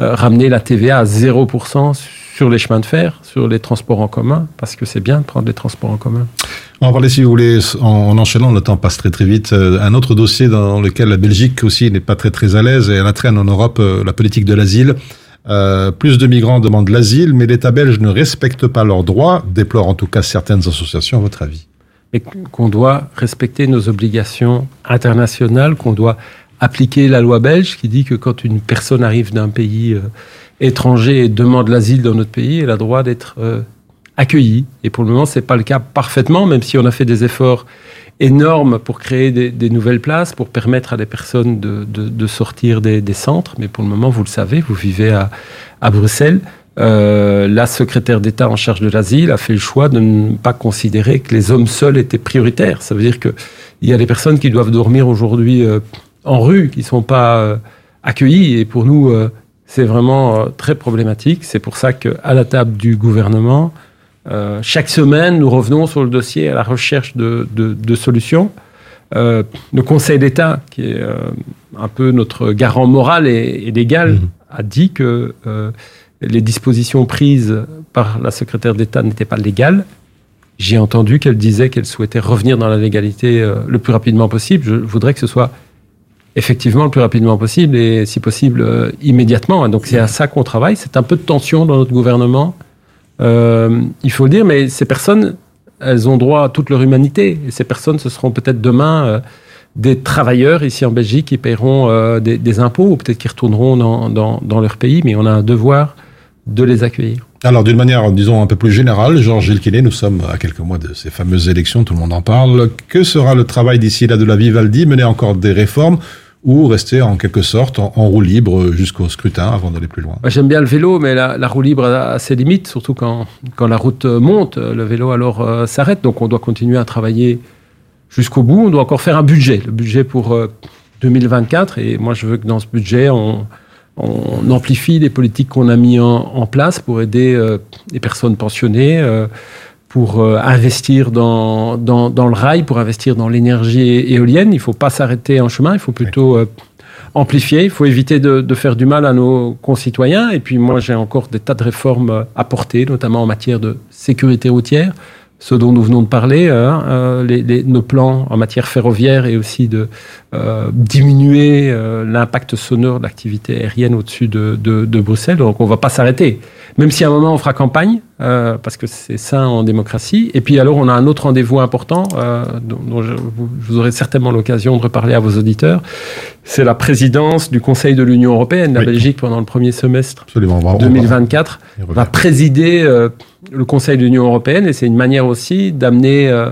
euh, ramener la TVA à 0% sur les chemins de fer, sur les transports en commun, parce que c'est bien de prendre les transports en commun. On va parler, si vous voulez, en, en enchaînant, le temps passe très très vite. Euh, un autre dossier dans lequel la Belgique aussi n'est pas très très à l'aise et elle entraîne en Europe euh, la politique de l'asile. Euh, plus de migrants demandent l'asile, mais l'État belge ne respecte pas leurs droits, déplore en tout cas certaines associations, à votre avis et qu'on doit respecter nos obligations internationales, qu'on doit appliquer la loi belge qui dit que quand une personne arrive d'un pays euh, étranger et demande l'asile dans notre pays, elle a droit d'être euh, accueillie. Et pour le moment, c'est pas le cas parfaitement, même si on a fait des efforts énormes pour créer des, nouvelles places, pour permettre à des personnes de, sortir des, centres. Mais pour le moment, vous le savez, vous vivez à Bruxelles. Euh, la secrétaire d'État en charge de l'asile a fait le choix de ne pas considérer que les hommes seuls étaient prioritaires. Ça veut dire que il y a des personnes qui doivent dormir aujourd'hui euh, en rue, qui ne sont pas euh, accueillies. Et pour nous, euh, c'est vraiment euh, très problématique. C'est pour ça qu'à la table du gouvernement, euh, chaque semaine, nous revenons sur le dossier à la recherche de, de- de solutions. Euh, le Conseil d'État, qui est euh, un peu notre garant moral et, et légal, a dit que euh, les dispositions prises par la secrétaire d'État n'étaient pas légales. J'ai entendu qu'elle disait qu'elle souhaitait revenir dans la légalité euh, le plus rapidement possible. Je voudrais que ce soit effectivement le plus rapidement possible et si possible euh, immédiatement. Donc c'est à ça qu'on travaille. C'est un peu de tension dans notre gouvernement. Euh, il faut le dire, mais ces personnes, elles ont droit à toute leur humanité. Et ces personnes, ce seront peut-être demain des travailleurs ici en Belgique qui paieront des, impôts ou peut-être qui retourneront dans leur pays, mais on a un devoir de les accueillir. Alors, d'une manière, disons, un peu plus générale, Georges Gilles Quinet, nous sommes à quelques mois de ces fameuses élections, tout le monde en parle. Que sera le travail d'ici là de la Vivaldi Mener encore des réformes ou rester en quelque sorte en, en roue libre jusqu'au scrutin avant d'aller plus loin? J'aime bien le vélo, mais la, la roue libre a, a ses limites, surtout quand, quand la route euh, monte, le vélo alors euh, s'arrête. Donc on doit continuer à travailler jusqu'au bout. On doit encore faire un budget, le budget pour euh, 2024. Et moi, je veux que dans ce budget, on, on amplifie les politiques qu'on a mis en, en place pour aider euh, les personnes pensionnées, euh, pour euh, investir dans, dans, dans le rail, pour investir dans l'énergie éolienne. Il ne faut pas s'arrêter en chemin, il faut plutôt euh, amplifier. Il faut éviter de, de faire du mal à nos concitoyens. Et puis moi, j'ai encore des tas de réformes à porter, notamment en matière de sécurité routière ce dont nous venons de parler, euh, les, nos plans en matière ferroviaire et aussi de euh, diminuer euh, l'impact sonore de l'activité aérienne au-dessus de, de, de, Bruxelles. Donc on ne va pas s'arrêter. Même si à un moment on fera campagne, euh, parce que c'est sain en démocratie. Et puis alors, on a un autre rendez-vous important, euh, dont, dont je, vous, vous aurez certainement l'occasion de reparler à vos auditeurs. C'est la présidence du Conseil de l'Union européenne. La Belgique, pendant le premier semestre Absolument. va- on va- 2024, y revenir. va présider euh, le Conseil de l'Union européenne et c'est une manière aussi d'amener euh,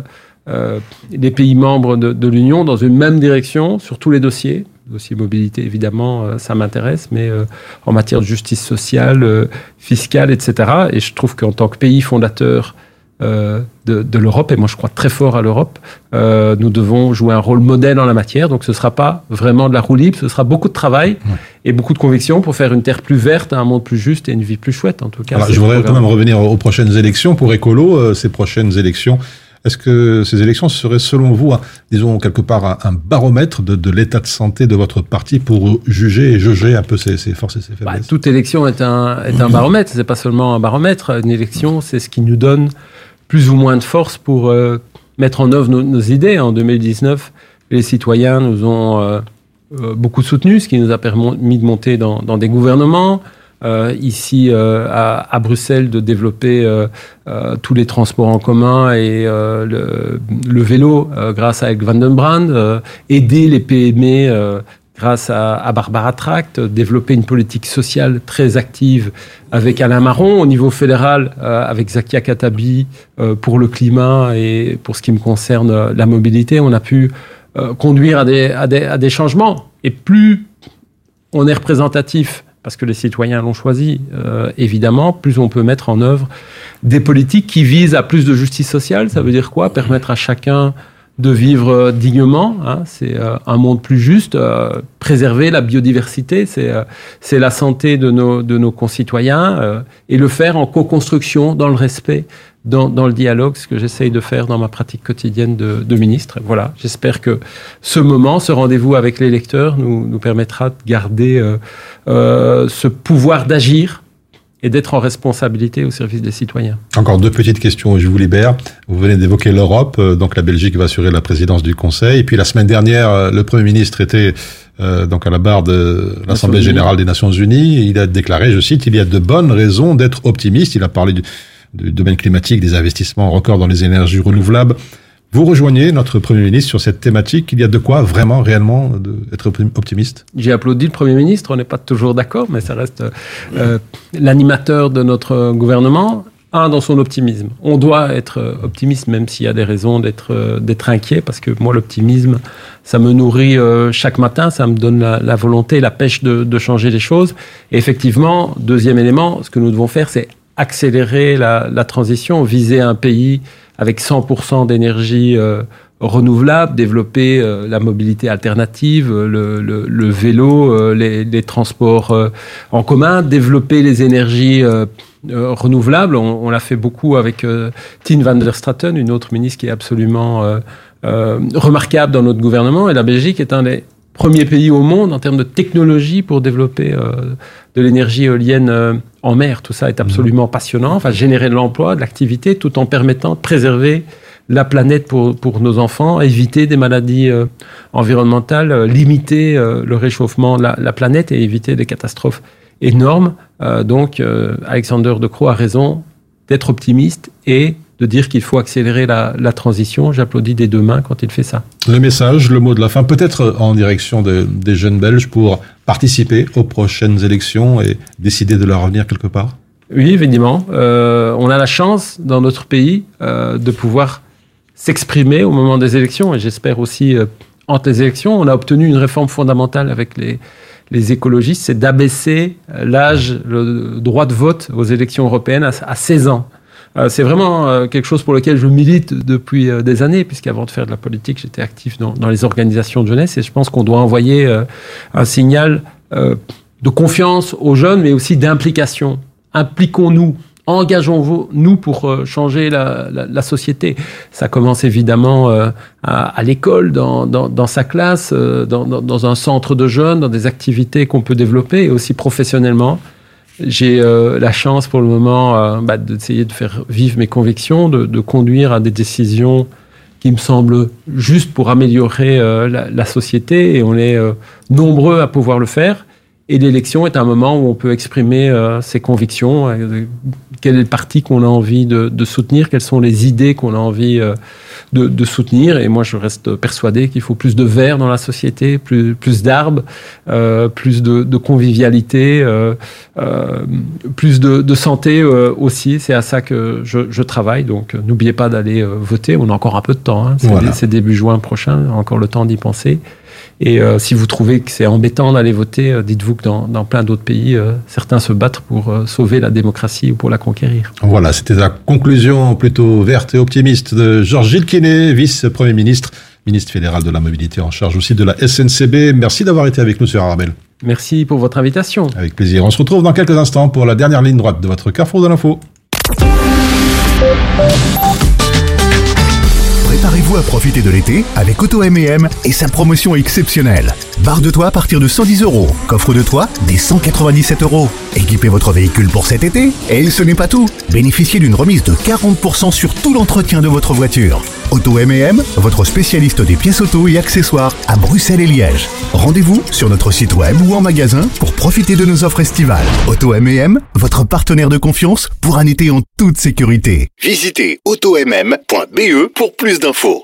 euh, les pays membres de, de l'Union dans une même direction sur tous les dossiers. Dossier mobilité, évidemment, euh, ça m'intéresse, mais euh, en matière de justice sociale, euh, fiscale, etc. Et je trouve qu'en tant que pays fondateur euh, de, de l'Europe, et moi je crois très fort à l'Europe, euh, nous devons jouer un rôle modèle en la matière. Donc ce ne sera pas vraiment de la roue libre, ce sera beaucoup de travail et beaucoup de conviction pour faire une terre plus verte, un monde plus juste et une vie plus chouette en tout cas. Alors, je voudrais quand même revenir aux prochaines élections. Pour Écolo, euh, ces prochaines élections, est-ce que ces élections seraient selon vous, un- disons quelque part, un, un baromètre de, de l'état de santé de votre parti pour juger et juger un peu ses, ses forces et ses Bah, faiblesses? toute élection est un, est un baromètre. C'est pas seulement un baromètre. Une élection, c'est ce qui nous donne plus ou moins de force pour euh, mettre en œuvre nos, nos idées. En 2019, les citoyens nous ont euh, euh, beaucoup soutenus, ce qui nous a permis de monter dans, dans des gouvernements. Euh, ici euh, à, à Bruxelles, de développer euh, tous les transports en commun et le, le vélo grâce à Elk Van den Brand, euh, aider les PME grâce à, à Barbara Tract, développer une politique sociale très active avec Alain Marron au niveau fédéral, euh, avec Zakia Katabi euh, pour le climat et pour ce qui me concerne la mobilité. On a pu euh, conduire à des, à, des, à des changements. Et plus on est représentatif, parce que les citoyens l'ont choisi, euh, évidemment, plus on peut mettre en œuvre des politiques qui visent à plus de justice sociale. Ça veut dire quoi? Permettre à chacun de vivre euh, dignement. hein. c'est euh, un monde plus juste, euh, préserver la biodiversité, c'est euh, c'est la santé de nos, de nos concitoyens et le faire en co-construction, dans le respect, dans, dans le dialogue, ce que j'essaye de faire dans ma pratique quotidienne de, de ministre. Voilà, j'espère que ce moment, ce rendez-vous avec les lecteurs nous, nous permettra de garder euh, euh, ce pouvoir d'agir et d'être en responsabilité au service des citoyens. Encore deux petites questions je vous libère. Vous venez d'évoquer l'Europe, euh, donc la Belgique va assurer la présidence du Conseil. Et puis la semaine dernière, euh, le Premier ministre était euh, donc à la barre de l'Assemblée générale des Nations Unies. Il a déclaré, je cite, il y a de bonnes raisons d'être optimiste. Il a parlé du, du domaine climatique, des investissements records dans les énergies renouvelables. Vous rejoignez notre Premier ministre sur cette thématique. Il y a de quoi vraiment, réellement, de, être optim- optimiste? J'ai applaudi le Premier ministre, on n'est pas toujours d'accord, mais ça reste euh, l'animateur de notre gouvernement. Un, dans son optimisme. On doit être euh, optimiste, même s'il y a des raisons d'être euh, d'être inquiet, parce que moi, l'optimisme, ça me nourrit euh, chaque matin, ça me donne la, la volonté, la pêche de, de changer les choses. Et effectivement, deuxième élément, ce que nous devons faire, c'est accélérer la, la transition, viser un pays avec 100% d'énergie euh, renouvelable, développer euh, la mobilité alternative, euh, le, le- le vélo, euh, les, les transports euh, en commun, développer les énergies euh, renouvelables. On, on l'a fait beaucoup avec Tine van der Straten, une autre ministre qui est absolument remarquable dans notre gouvernement. Et la Belgique est un des premiers pays au monde en termes de technologie pour développer euh, de l'énergie éolienne euh, en mer. Tout ça est absolument passionnant. Enfin, générer de l'emploi, de l'activité, tout en permettant de préserver la planète pour, nos enfants, éviter des maladies euh, environnementales, euh, limiter euh, le réchauffement de la, la planète et éviter des catastrophes énormes. Donc, Alexander De Croo a raison d'être optimiste et de dire qu'il faut accélérer la, la transition. J'applaudis des deux mains quand il fait ça. Le message, le mot de la fin, peut-être en direction de- des jeunes Belges pour participer aux prochaines élections et décider de leur avenir quelque part? Oui, évidemment. Euh, on a la chance dans notre pays euh, de pouvoir s'exprimer au moment des élections et j'espère aussi euh, entre les élections. On a obtenu une réforme fondamentale avec les, les écologistes, c'est d'abaisser euh, l'âge, le droit de vote aux élections européennes à, à 16 ans. Euh, c'est vraiment euh, quelque chose pour lequel je milite depuis euh, des années, puisqu'avant de faire de la politique, j'étais actif dans, les organisations de jeunesse et je pense qu'on doit envoyer un signal de confiance aux jeunes, mais aussi d'implication. Impliquons-nous, engageons-nous pour changer la, société. Ça commence évidemment à, l'école, dans, sa classe, dans- dans un centre de jeunes, dans des activités qu'on peut développer, et aussi professionnellement. J'ai euh, la chance pour le moment euh, bah, d'essayer de faire vivre mes convictions, de, conduire à des décisions qui me semblent justes pour améliorer euh, la, la société, et on est euh, nombreux à pouvoir le faire. Et l'élection est un moment où on peut exprimer euh, ses convictions, euh, quel est le parti qu'on a envie de, de soutenir, quelles sont les idées qu'on a envie euh, de, de soutenir. Et moi, je reste persuadé qu'il faut plus de verre dans la société, plus, plus d'arbres, plus de, de convivialité, plus de, santé aussi. C'est à ça que je, je travaille. Donc, n'oubliez pas d'aller voter. On a encore un peu de temps. Hein. C'est Voilà. dé- c'est début juin prochain. Encore le temps d'y penser. Et euh, si vous trouvez que c'est embêtant d'aller voter, euh, dites-vous que dans, dans plein d'autres pays, euh, certains se battent pour euh, sauver la démocratie ou pour la conquérir. Voilà, c'était la conclusion plutôt verte et optimiste de Georges Gilles vice-premier ministre, ministre fédéral de la mobilité en charge aussi de la SNCB. Merci d'avoir été avec nous sur Arabelle. Merci pour votre invitation. Avec plaisir. On se retrouve dans quelques instants pour la dernière ligne droite de votre Carrefour de l'info. Préparez-vous à profiter de l'été avec Auto M&M et sa promotion exceptionnelle. Barre de toit à partir de 110 euros. Coffre de toit des 197 euros. Équipez votre véhicule pour cet été. Et ce n'est pas tout. Bénéficiez d'une remise de 40% sur tout l'entretien de votre voiture. Auto M&M, votre spécialiste des pièces auto et accessoires à Bruxelles et Liège. Rendez-vous sur notre site web ou en magasin pour profiter de nos offres estivales. Auto M&M, votre partenaire de confiance pour un été en toute sécurité. Visitez automm.be pour plus d'infos.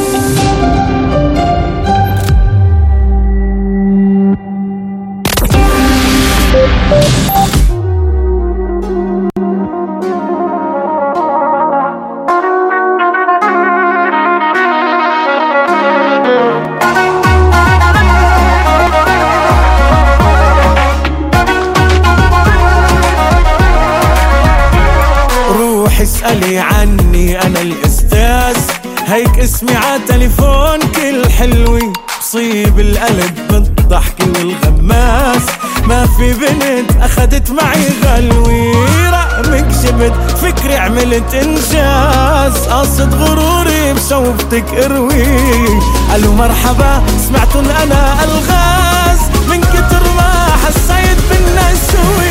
اسمي عالتليفون كل حلوي بصيب القلب بالضحك والغماس. ما في بنت أخدت معي غلوي. رقمك جبت فكري عملت إنجاز. قصد غروري بشوفتك اروي. قالوا مرحبا سمعتن أنا ألغاز. من كتر ما حسيت بالنسوي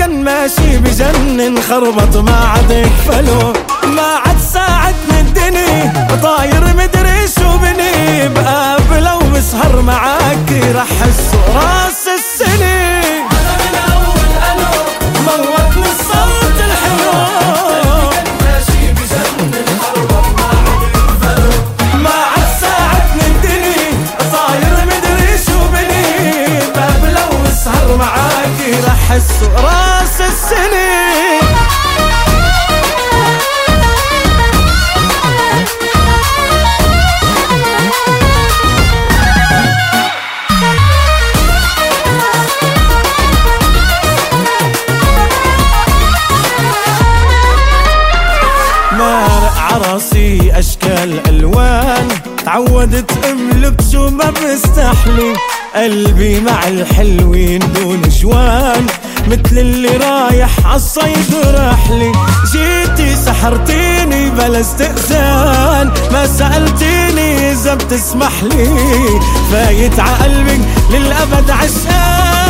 كان ماشي بجنن خربط ما عاد يكفلو. ما عاد ساعدني الدنيا طاير مدري شو بني بقابل أو بسهر معاكي رح احس راس السنة أنا من تعودت املك شو ما بستحلي قلبي مع الحلوين دون جوان. مثل اللي رايح عالصيد رحلي جيتي سحرتيني بلا استئذان. ما سألتيني إذا بتسمح لي. فايت عقلبك للأبد عشقان.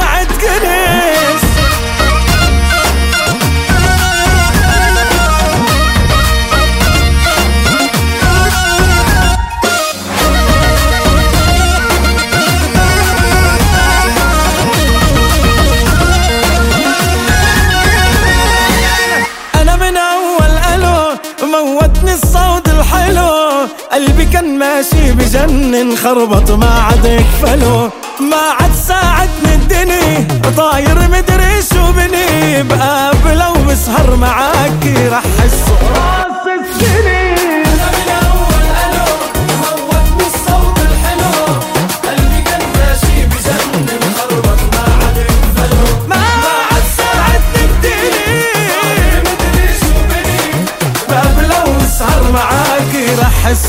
بجنن خربط ما عاد يكفله ما عاد ساعدني الدني طاير مدري شو بني. بقابله وبسهر معاكي رح أحس راس السنين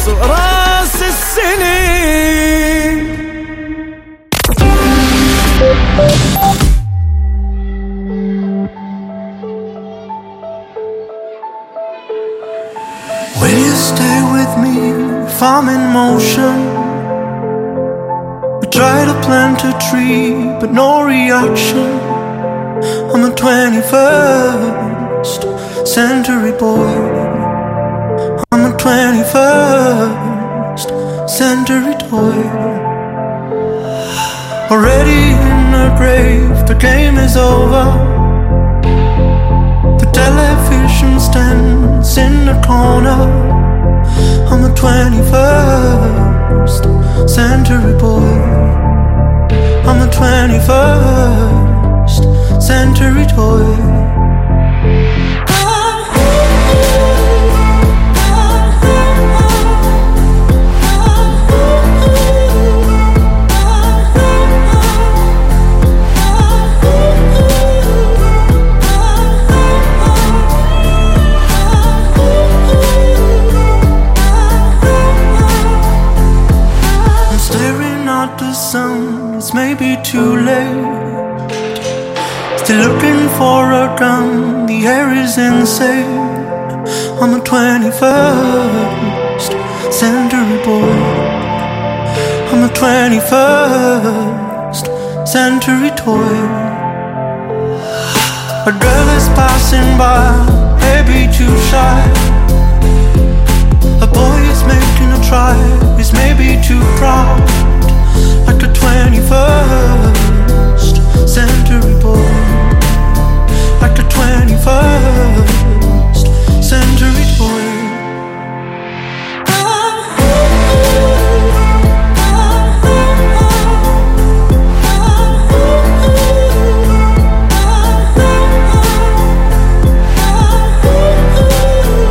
أنا tree, but no reaction. I'm a 21st century boy. I'm a 21st century toy. Already in the grave, the game is over. The television stands in the corner. I'm a 21st century boy. I'm a 21st century toy. Still looking for a gun, the air is insane. I'm a 21st century boy. I'm a 21st century toy. A girl is passing by, maybe too shy. A boy is making a try, is maybe too proud. Like a 21st century born, like a 21st century born.